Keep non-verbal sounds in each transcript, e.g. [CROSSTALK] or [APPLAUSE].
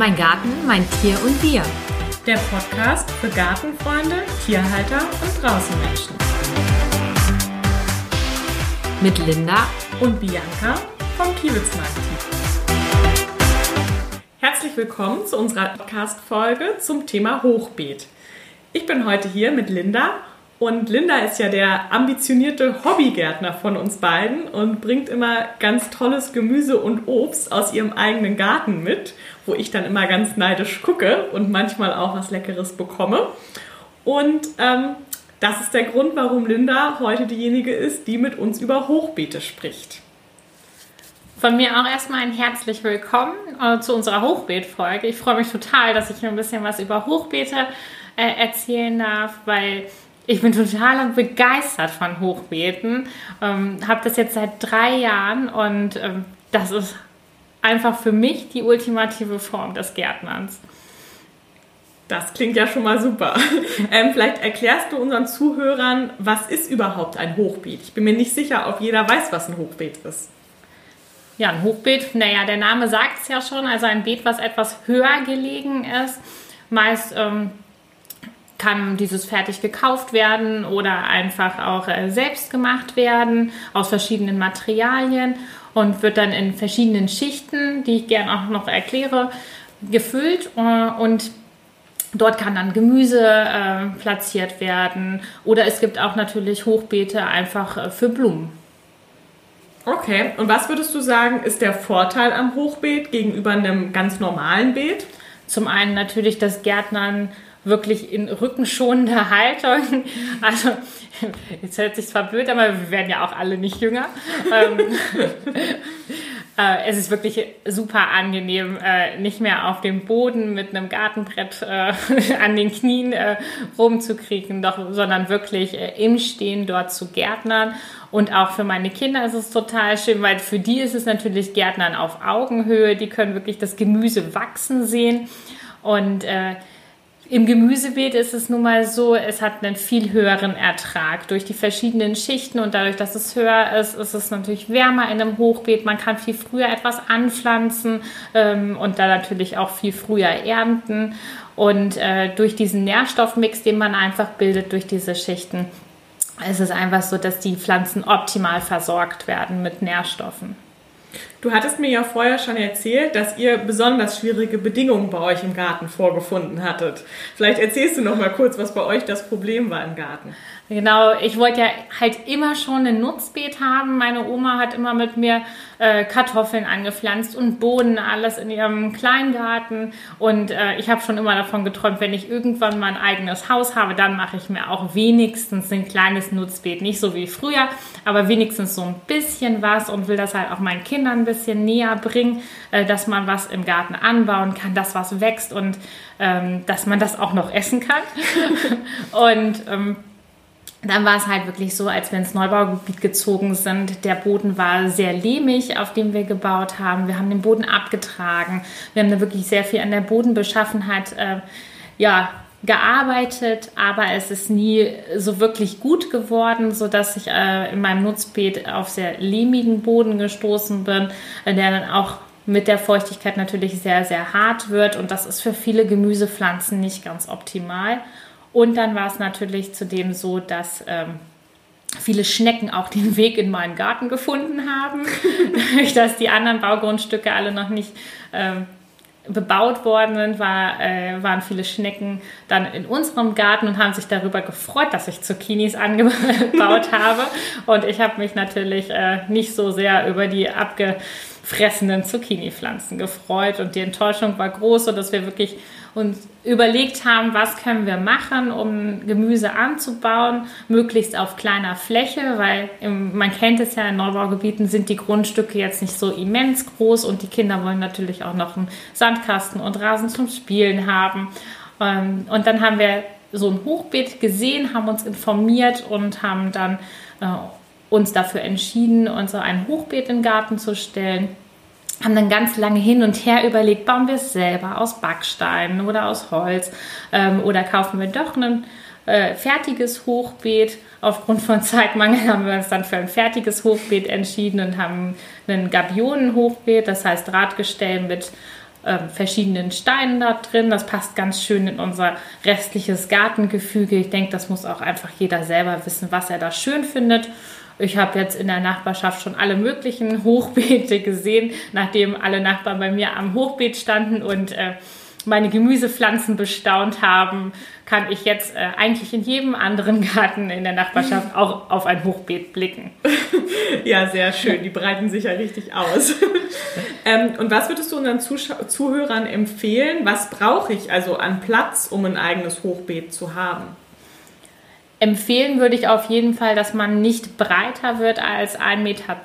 Mein Garten, mein Tier und wir. Der Podcast für Gartenfreunde, Tierhalter und Draußenmenschen. Mit Linda und Bianca vom Kiewitzmarkt. Herzlich willkommen zu unserer Podcast-Folge zum Thema Hochbeet. Ich bin heute hier mit Linda und Linda ist ja der ambitionierte Hobbygärtner von uns beiden und bringt immer ganz tolles Gemüse und Obst aus ihrem eigenen Garten mit, wo ich dann immer ganz neidisch gucke und manchmal auch was Leckeres bekomme. Und ähm, das ist der Grund, warum Linda heute diejenige ist, die mit uns über Hochbeete spricht. Von mir auch erstmal ein herzlich willkommen äh, zu unserer Hochbeet-Folge. Ich freue mich total, dass ich ein bisschen was über Hochbeete äh, erzählen darf, weil ich bin total begeistert von Hochbeeten. Ähm, habe das jetzt seit drei Jahren und ähm, das ist einfach für mich die ultimative Form des Gärtnerns. Das klingt ja schon mal super. [LAUGHS] Ähm, vielleicht erklärst du unseren Zuhörern, was ist überhaupt ein Hochbeet? Ich bin mir nicht sicher, ob jeder weiß, was ein Hochbeet ist. Ja, ein Hochbeet, naja, der Name sagt es ja schon, also ein Beet, was etwas höher gelegen ist. Meist ähm, kann dieses fertig gekauft werden oder einfach auch äh, selbst gemacht werden aus verschiedenen Materialien und wird dann in verschiedenen Schichten, die ich gerne auch noch erkläre, gefüllt äh, und Dort kann dann Gemüse äh, platziert werden oder es gibt auch natürlich Hochbeete einfach für Blumen. Okay, und was würdest du sagen, ist der Vorteil am Hochbeet gegenüber einem ganz normalen Beet? Zum einen natürlich das Gärtnern wirklich in rückenschonender [LAUGHS] Haltung. Also, jetzt hört sich zwar blöd, aber wir werden ja auch alle nicht jünger. Ähm, [LAUGHS] äh, es ist wirklich super angenehm, äh, nicht mehr auf dem Boden mit einem Gartenbrett äh, [LAUGHS] an den Knien rumzukriegen, sondern wirklich im Stehen dort zu gärtnern. Und auch für meine Kinder ist es total schön, weil für die ist es natürlich Gärtnern auf Augenhöhe. Die können wirklich das Gemüse wachsen sehen. Und im Gemüsebeet ist es nun mal so, es hat einen viel höheren Ertrag. Durch die verschiedenen Schichten und dadurch, dass es höher ist, ist es natürlich wärmer in einem Hochbeet. Man kann viel früher etwas anpflanzen ähm, und dann natürlich auch viel früher ernten. Und äh, durch diesen Nährstoffmix, den man einfach bildet durch diese Schichten, ist es einfach so, dass die Pflanzen optimal versorgt werden mit Nährstoffen. Du hattest mir ja vorher schon erzählt, dass ihr besonders schwierige Bedingungen bei euch im Garten vorgefunden hattet. Vielleicht erzählst du noch mal kurz, was bei euch das Problem war im Garten. Genau, ich wollte ja halt immer schon ein Nutzbeet haben. Meine Oma hat immer mit mir äh, Kartoffeln angepflanzt und Bohnen, alles in ihrem Kleingarten. Und äh, ich habe schon immer davon geträumt, wenn ich irgendwann mein eigenes Haus habe, dann mache ich mir auch wenigstens ein kleines Nutzbeet. Nicht so wie früher, aber wenigstens so ein bisschen was und will das halt auch meinen Kindern bisschen näher bringen, äh, dass man was im Garten anbauen kann, dass was wächst und ähm, dass man das auch noch essen kann. [LAUGHS] und ähm, dann war es halt wirklich so, als wir ins Neubaugebiet gezogen sind. Der Boden war sehr lehmig, auf dem wir gebaut haben. Wir haben den Boden abgetragen. Wir haben da wirklich sehr viel an der Bodenbeschaffenheit äh, ja, gearbeitet, aber es ist nie so wirklich gut geworden, sodass ich äh, in meinem Nutzbeet auf sehr lehmigen Boden gestoßen bin, der dann auch mit der Feuchtigkeit natürlich sehr, sehr hart wird. Und das ist für viele Gemüsepflanzen nicht ganz optimal. Und dann war es natürlich zudem so, dass ähm, viele Schnecken auch den [LAUGHS] Weg in meinen Garten gefunden haben, [LAUGHS] dass die anderen Baugrundstücke alle noch nicht ähm, bebaut worden sind, war, äh, waren viele Schnecken dann in unserem Garten und haben sich darüber gefreut, dass ich Zucchinis angebaut [LAUGHS] habe. Und ich habe mich natürlich äh, nicht so sehr über die abgefressenen Zucchini-Pflanzen gefreut. Und die Enttäuschung war groß, sodass wir wirklich uns überlegt haben, was können wir machen, um Gemüse anzubauen, möglichst auf kleiner Fläche, weil im, man kennt es ja, in Neubaugebieten sind die Grundstücke jetzt nicht so immens groß und die Kinder wollen natürlich auch noch einen Sandkasten und Rasen zum Spielen haben. Ähm, und dann haben wir so ein Hochbeet gesehen, haben uns informiert und haben dann äh, uns dafür entschieden, uns so ein Hochbeet den Garten zu stellen haben dann ganz lange hin und her überlegt, bauen wir es selber aus Backsteinen oder aus Holz ähm, oder kaufen wir doch ein äh, fertiges Hochbeet. Aufgrund von [LAUGHS] Zeitmangel haben wir uns dann für ein fertiges Hochbeet entschieden und haben ein Gabionenhochbeet, das heißt Drahtgestell mit ähm, verschiedenen Steinen da drin. Das passt ganz schön in unser restliches Gartengefüge. Ich denke, das muss auch einfach jeder selber wissen, was er da schön findet. Ich habe jetzt in der Nachbarschaft schon alle möglichen Hochbeete gesehen, nachdem alle Nachbarn bei mir am Hochbeet standen und äh, meine Gemüsepflanzen bestaunt haben, kann ich jetzt äh, eigentlich in jedem anderen Garten in der Nachbarschaft [LAUGHS] auch auf ein Hochbeet blicken. [LAUGHS] Ja, sehr schön. Die breiten sich ja richtig aus. [LAUGHS] ähm, und was würdest du unseren Zusch Zuhörern empfehlen? Was brauche ich also an Platz, um ein eigenes Hochbeet zu haben? Empfehlen würde ich auf jeden Fall, dass man nicht breiter wird als 1,20 Meter,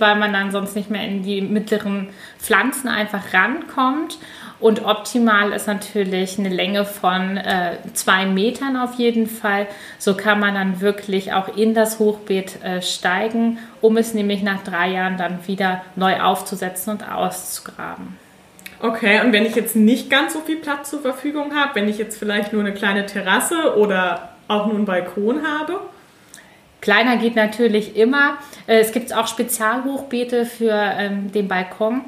weil man dann sonst nicht mehr in die mittleren Pflanzen einfach rankommt. Und optimal ist natürlich eine Länge von äh, zwei Metern auf jeden Fall. So kann man dann wirklich auch in das Hochbeet äh, steigen, um es nämlich nach drei Jahren dann wieder neu aufzusetzen und auszugraben. Okay, und wenn ich jetzt nicht ganz so viel Platz zur Verfügung habe, wenn ich jetzt vielleicht nur eine kleine Terrasse oder auch nur einen Balkon habe? Kleiner geht natürlich immer. Äh, es gibt auch Spezialhochbeete für ähm, den Balkon.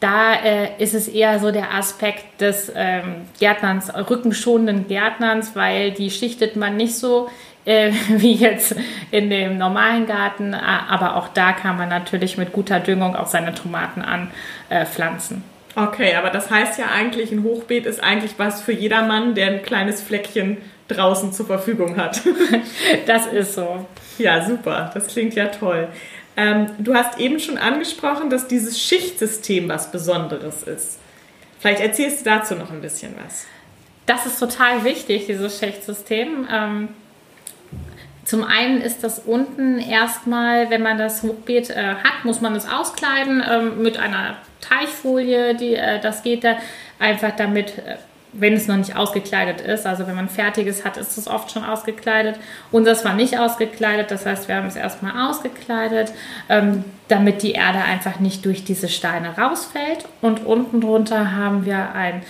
Da äh, ist es eher so der Aspekt des ähm, Gärtnerns, rückenschonenden Gärtnerns, weil die schichtet man nicht so äh, [LAUGHS] wie jetzt in dem normalen Garten. Aber auch da kann man natürlich mit guter Düngung auch seine Tomaten anpflanzen. Äh, okay, aber das heißt ja eigentlich, ein Hochbeet ist eigentlich was für jedermann, der ein kleines Fleckchen draußen zur Verfügung hat. [LAUGHS] das ist so. Ja, super. Das klingt ja toll. Ähm, du hast eben schon angesprochen, dass dieses Schichtsystem was Besonderes ist. Vielleicht erzählst du dazu noch ein bisschen was. Das ist total wichtig, dieses Schichtsystem. Ähm, zum einen ist das unten erstmal, wenn man das Hochbeet äh, hat, muss man es auskleiden ähm, mit einer Teichfolie. Die, äh, das geht da einfach damit äh, wenn es noch nicht ausgekleidet ist. Also wenn man fertiges hat, ist es oft schon ausgekleidet. Unseres war nicht ausgekleidet, das heißt, wir haben es erstmal ausgekleidet, ähm, damit die Erde einfach nicht durch diese Steine rausfällt. Und unten drunter haben wir ein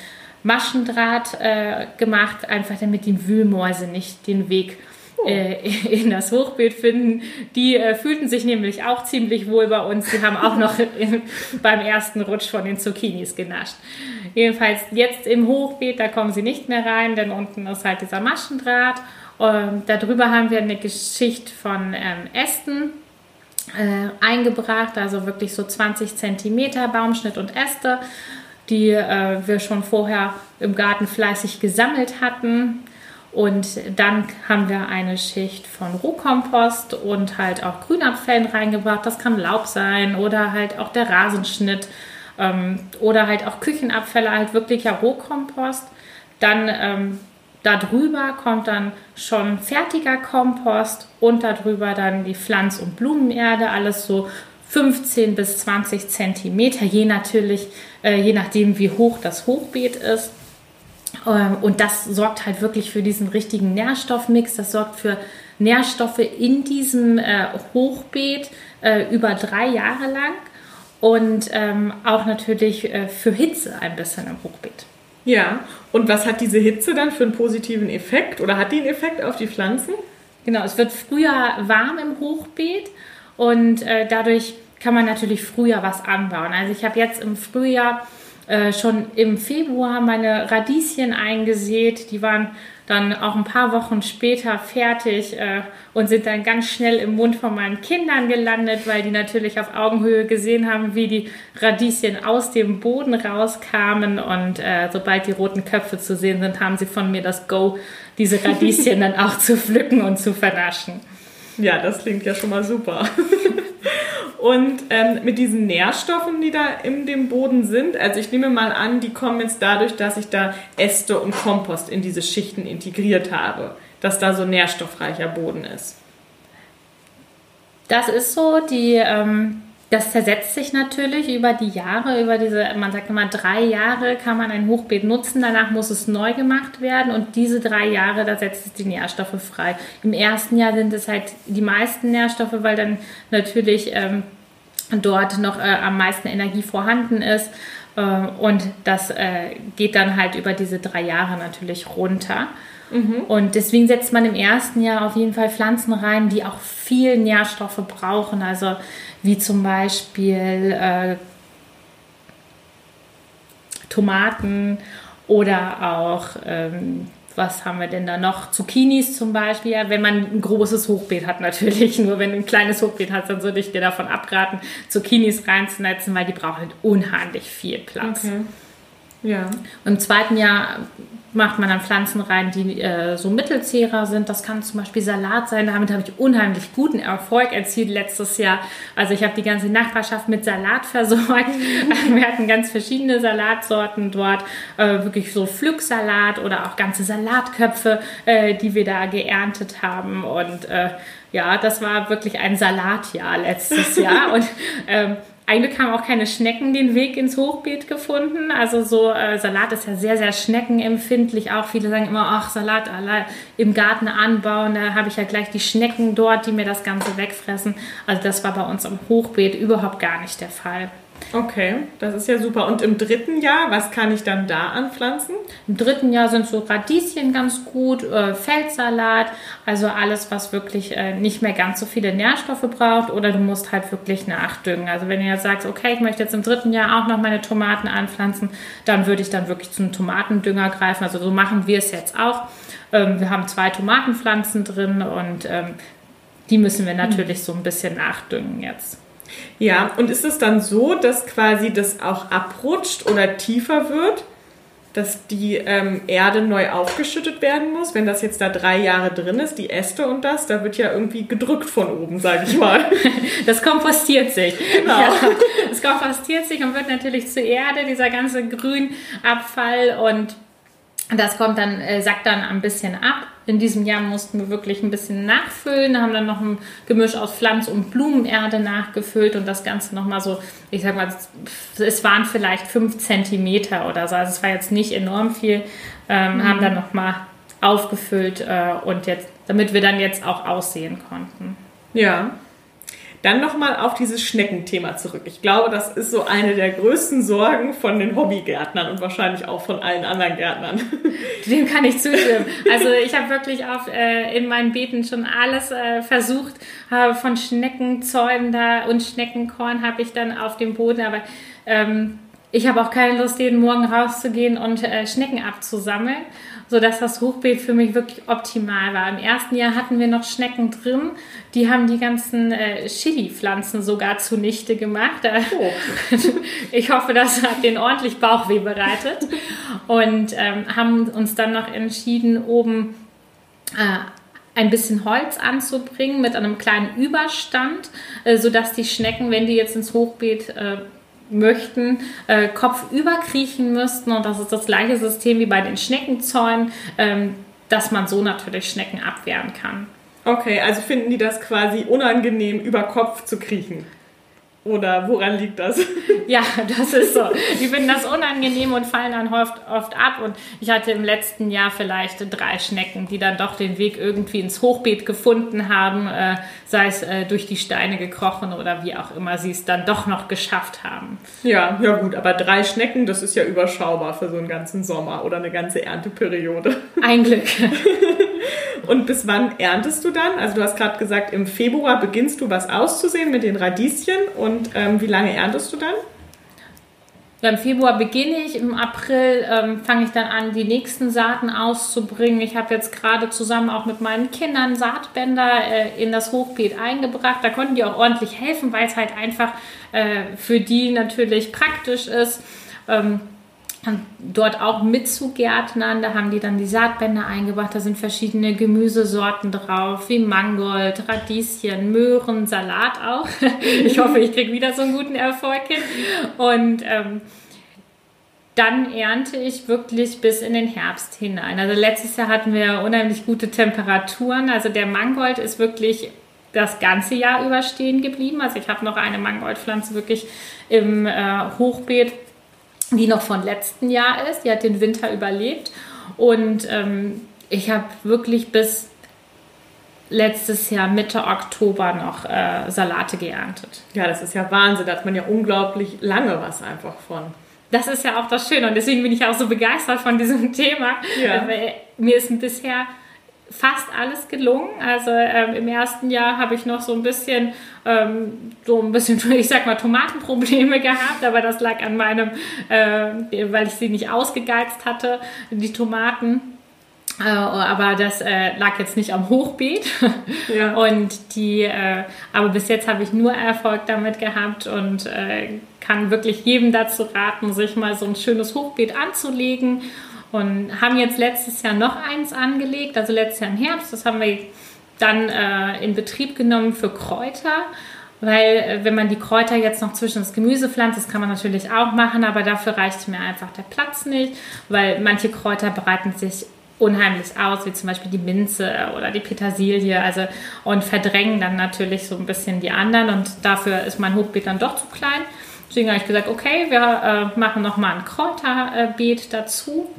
Maschendraht äh, gemacht, einfach damit die Wühlmäuse nicht den Weg äh, [LAUGHS] in das Hochbeet finden. Die äh, fühlten sich nämlich auch ziemlich wohl bei uns. Die haben auch noch [LAUGHS] in, beim ersten Rutsch von den Zucchinis genascht. Jedenfalls jetzt im Hochbeet, da kommen sie nicht mehr rein, denn unten ist halt dieser Maschendraht. Ähm, darüber haben wir eine Geschichte von ähm, Ästen äh, eingebracht, also wirklich so 20 Zentimeter Baumschnitt und Äste, die äh, wir schon vorher im Garten fleißig gesammelt hatten. Und dann haben wir eine Schicht von Rohkompost und halt auch Grünabfällen reingebracht. Das kann Laub sein oder halt auch der Rasenschnitt ähm, oder halt auch Küchenabfälle, halt wirklicher Rohkompost. Dann ähm, darüber kommt dann schon fertiger Kompost und darüber dann die Pflanz- und Blumenerde, alles so 15 bis 20 Zentimeter, je natürlich, äh, je nachdem wie hoch das Hochbeet ist. Ähm, und das sorgt halt wirklich für diesen richtigen Nährstoffmix. Das sorgt für Nährstoffe in diesem äh, Hochbeet äh, über drei Jahre lang und ähm, auch natürlich äh, für Hitze ein bisschen im Hochbeet. Ja, und was hat diese Hitze dann für einen positiven Effekt oder hat die einen Effekt auf die Pflanzen? Genau, es wird früher warm im Hochbeet und äh, dadurch kann man natürlich früher was anbauen. Also ich habe jetzt im Frühjahr äh, schon im Februar meine Radieschen eingesät. Die waren dann auch ein paar Wochen später fertig äh, und sind dann ganz schnell im Mund von meinen Kindern gelandet, weil die natürlich auf Augenhöhe gesehen haben, wie die Radieschen aus dem Boden rauskamen. Und äh, sobald die roten Köpfe zu sehen sind, haben sie von mir das Go, diese Radieschen [LAUGHS] dann auch zu pflücken und zu vernaschen. Ja, das klingt ja schon mal super. [LAUGHS] Und ähm, mit diesen Nährstoffen, die da in dem Boden sind, also ich nehme mal an, die kommen jetzt dadurch, dass ich da Äste und Kompost in diese Schichten integriert habe, dass da so nährstoffreicher Boden ist. Das ist so, die, ähm, das zersetzt sich natürlich über die Jahre, über diese, man sagt immer, drei Jahre kann man ein Hochbeet nutzen, danach muss es neu gemacht werden und diese drei Jahre, da setzt es die Nährstoffe frei. Im ersten Jahr sind es halt die meisten Nährstoffe, weil dann natürlich ähm, dort noch äh, am meisten Energie vorhanden ist äh, und das äh, geht dann halt über diese drei Jahre natürlich runter. Mhm. Und deswegen setzt man im ersten Jahr auf jeden Fall Pflanzen rein, die auch viel Nährstoffe brauchen. Also wie zum Beispiel äh, Tomaten oder auch, ähm, was haben wir denn da noch? Zucchinis zum Beispiel, ja, wenn man ein großes Hochbeet hat natürlich. [LAUGHS] Nur wenn du ein kleines Hochbeet hast, dann würde ich dir davon abraten, Zucchinis reinzunetzen, weil die brauchen halt unheimlich viel Platz. Okay. Ja. Im zweiten Jahr macht man dann Pflanzen rein, die äh, so Mittelzehrer sind. Das kann zum Beispiel Salat sein. Damit habe ich unheimlich guten Erfolg erzielt letztes Jahr. Also ich habe die ganze Nachbarschaft mit Salat [LAUGHS] versorgt. Wir hatten ganz verschiedene Salatsorten dort. Äh, wirklich so Pflücksalat oder auch ganze Salatköpfe, äh, die wir da geerntet haben. Und äh, ja, das war wirklich ein Salatjahr letztes [LAUGHS] Jahr. Und ähm, eigentlich haben auch keine Schnecken den Weg ins Hochbeet gefunden. Also so äh, Salat ist ja sehr, sehr schneckenempfindlich. Auch viele sagen immer, ach, Salat im Garten anbauen, da habe ich ja gleich die Schnecken dort, die mir das Ganze wegfressen. Also das war bei uns im Hochbeet überhaupt gar nicht der Fall. Okay, das ist ja super. Und im dritten Jahr, was kann ich dann da anpflanzen? Im dritten Jahr sind so Radieschen ganz gut, äh, Feldsalat, also alles, was wirklich äh, nicht mehr ganz so viele Nährstoffe braucht oder du musst halt wirklich nachdüngen. Also wenn du jetzt sagst, okay, ich möchte jetzt im dritten Jahr auch noch meine Tomaten anpflanzen, dann würde ich dann wirklich zum Tomatendünger greifen. Also so machen wir es jetzt auch. Ähm, wir haben zwei Tomatenpflanzen drin und ähm, die müssen wir natürlich so ein bisschen nachdüngen jetzt. Ja, und ist es dann so, dass quasi das auch abrutscht oder tiefer wird, dass die ähm, Erde neu aufgeschüttet werden muss? Wenn das jetzt da drei Jahre drin ist, die Äste und das, da wird ja irgendwie gedrückt von oben, sage ich mal. [LAUGHS] Das kompostiert sich. Genau. Ja, das kompostiert sich und wird natürlich zur Erde, dieser ganze Grünabfall und das kommt dann, äh, sackt dann ein bisschen ab. In diesem Jahr mussten wir wirklich ein bisschen nachfüllen, haben dann noch ein Gemisch aus Pflanz- und Blumenerde nachgefüllt und das Ganze nochmal so, ich sag mal, es waren vielleicht fünf Zentimeter oder so, also es war jetzt nicht enorm viel, ähm, mhm. haben dann nochmal aufgefüllt äh, und jetzt, damit wir dann jetzt auch aussehen konnten. Ja. Dann nochmal auf dieses Schneckenthema zurück. Ich glaube, das ist so eine der größten Sorgen von den Hobbygärtnern und wahrscheinlich auch von allen anderen Gärtnern. [LAUGHS] Dem kann ich zustimmen. Also ich habe wirklich auf, äh, in meinen Beeten schon alles äh, versucht, habe von Schneckenzäumen da und Schneckenkorn habe ich dann auf dem Boden, aber ähm, ich habe auch keine Lust, jeden Morgen rauszugehen und äh, Schnecken abzusammeln sodass das Hochbeet für mich wirklich optimal war. Im ersten Jahr hatten wir noch Schnecken drin, die haben die ganzen äh, Chili-Pflanzen sogar zunichte gemacht. Oh. [LAUGHS] ich hoffe, das hat den ordentlich Bauchweh bereitet und ähm, haben uns dann noch entschieden, oben äh, ein bisschen Holz anzubringen mit einem kleinen Überstand, äh, sodass die Schnecken, wenn die jetzt ins Hochbeet äh, möchten, äh, kopfüber kriechen müssten. Und das ist das gleiche System wie bei den Schneckenzäunen, ähm, dass man so natürlich Schnecken abwehren kann. Okay, also finden die das quasi unangenehm, über Kopf zu kriechen? Oder woran liegt das? [LAUGHS] Ja, das ist so. Die finden das unangenehm und fallen dann oft, oft ab. Und ich hatte im letzten Jahr vielleicht drei Schnecken, die dann doch den Weg irgendwie ins Hochbeet gefunden haben, äh, sei es äh, durch die Steine gekrochen oder wie auch immer sie es dann doch noch geschafft haben. Ja, ja gut, aber drei Schnecken, das ist ja überschaubar für so einen ganzen Sommer oder eine ganze Ernteperiode. Ein Glück. [LAUGHS] Und bis wann erntest du dann? Also du hast gerade gesagt, im Februar beginnst du was auszusehen mit den Radieschen und ähm, wie lange erntest du dann? Im Februar beginne ich, im April ähm, fange ich dann an, die nächsten Saaten auszubringen. Ich habe jetzt gerade zusammen auch mit meinen Kindern Saatbänder äh, in das Hochbeet eingebracht. Da konnten die auch ordentlich helfen, weil es halt einfach äh, für die natürlich praktisch ist. Ähm, dort auch mitzugärtnern. Da haben die dann die Saatbänder eingebracht. Da sind verschiedene Gemüsesorten drauf, wie Mangold, Radieschen, Möhren, Salat auch. [LAUGHS] ich hoffe, ich kriege wieder so einen guten Erfolg hin. Und ähm, dann ernte ich wirklich bis in den Herbst hinein. Also letztes Jahr hatten wir unheimlich gute Temperaturen. Also der Mangold ist wirklich das ganze Jahr über stehen geblieben. Also ich habe noch eine Mangoldpflanze wirklich im äh, Hochbeet die noch von letzten Jahr ist. Die hat den Winter überlebt. Und ähm, ich habe wirklich bis letztes Jahr Mitte Oktober noch äh, Salate geerntet. Ja, das ist ja Wahnsinn. Da hat man ja unglaublich lange was einfach von. Das ist ja auch das Schöne und deswegen bin ich auch so begeistert von diesem [LAUGHS] Thema. Ja. Weil mir ist bisher fast alles gelungen. Also ähm, im ersten Jahr habe ich noch so ein bisschen, ähm, so ein bisschen, [LAUGHS] ich sag mal, Tomatenprobleme [LAUGHS] gehabt, aber das lag an meinem, äh, weil ich sie nicht ausgegeizt hatte, die Tomaten. Äh, aber das äh, lag jetzt nicht am Hochbeet. [LAUGHS] Ja. Und die, äh, aber bis jetzt habe ich nur Erfolg damit gehabt und äh, kann wirklich jedem dazu raten, sich mal so ein schönes Hochbeet anzulegen. Und haben jetzt letztes Jahr noch eins angelegt, also letztes Jahr im Herbst. Das haben wir dann äh, in Betrieb genommen für Kräuter. Weil äh, wenn man die Kräuter jetzt noch zwischen das Gemüse pflanzt, das kann man natürlich auch machen, aber dafür reicht mir einfach der Platz nicht, weil manche Kräuter bereiten sich unheimlich aus, wie zum Beispiel die Minze oder die Petersilie, also und verdrängen dann natürlich so ein bisschen die anderen und dafür ist mein Hochbeet dann doch zu klein. Deswegen habe ich gesagt, okay, wir äh, machen nochmal ein Kräuterbeet dazu.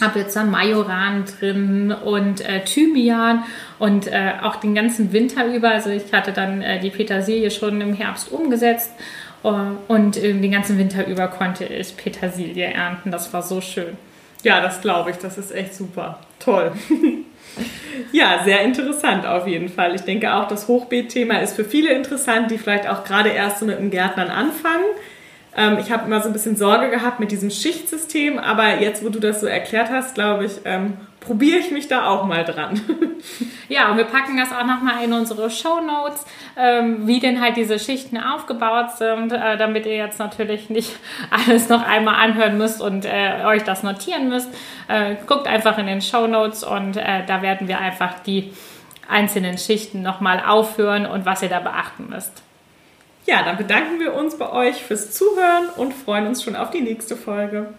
Habe jetzt da Majoran drin und äh, Thymian und äh, auch den ganzen Winter über. Also ich hatte dann äh, die Petersilie schon im Herbst umgesetzt äh, und den ganzen Winter über konnte ich Petersilie ernten. Das war so schön. Ja, das glaube ich. Das ist echt super. Toll. [LAUGHS] ja, sehr interessant auf jeden Fall. Ich denke auch, das Hochbeet-Thema ist für viele interessant, die vielleicht auch gerade erst so mit dem Gärtnern anfangen. Ähm, ich habe immer so ein bisschen Sorge gehabt mit diesem Schichtsystem, aber jetzt, wo du das so erklärt hast, glaube ich, ähm, probiere ich mich da auch mal dran. [LAUGHS] Ja, und wir packen das auch nochmal in unsere Show Notes, ähm, wie denn halt diese Schichten aufgebaut sind, äh, damit ihr jetzt natürlich nicht [LAUGHS] alles noch einmal anhören müsst und äh, euch das notieren müsst. Äh, guckt einfach in den Show Notes und äh, da werden wir einfach die einzelnen Schichten nochmal aufführen und was ihr da beachten müsst. Ja, dann bedanken wir uns bei euch fürs Zuhören und freuen uns schon auf die nächste Folge.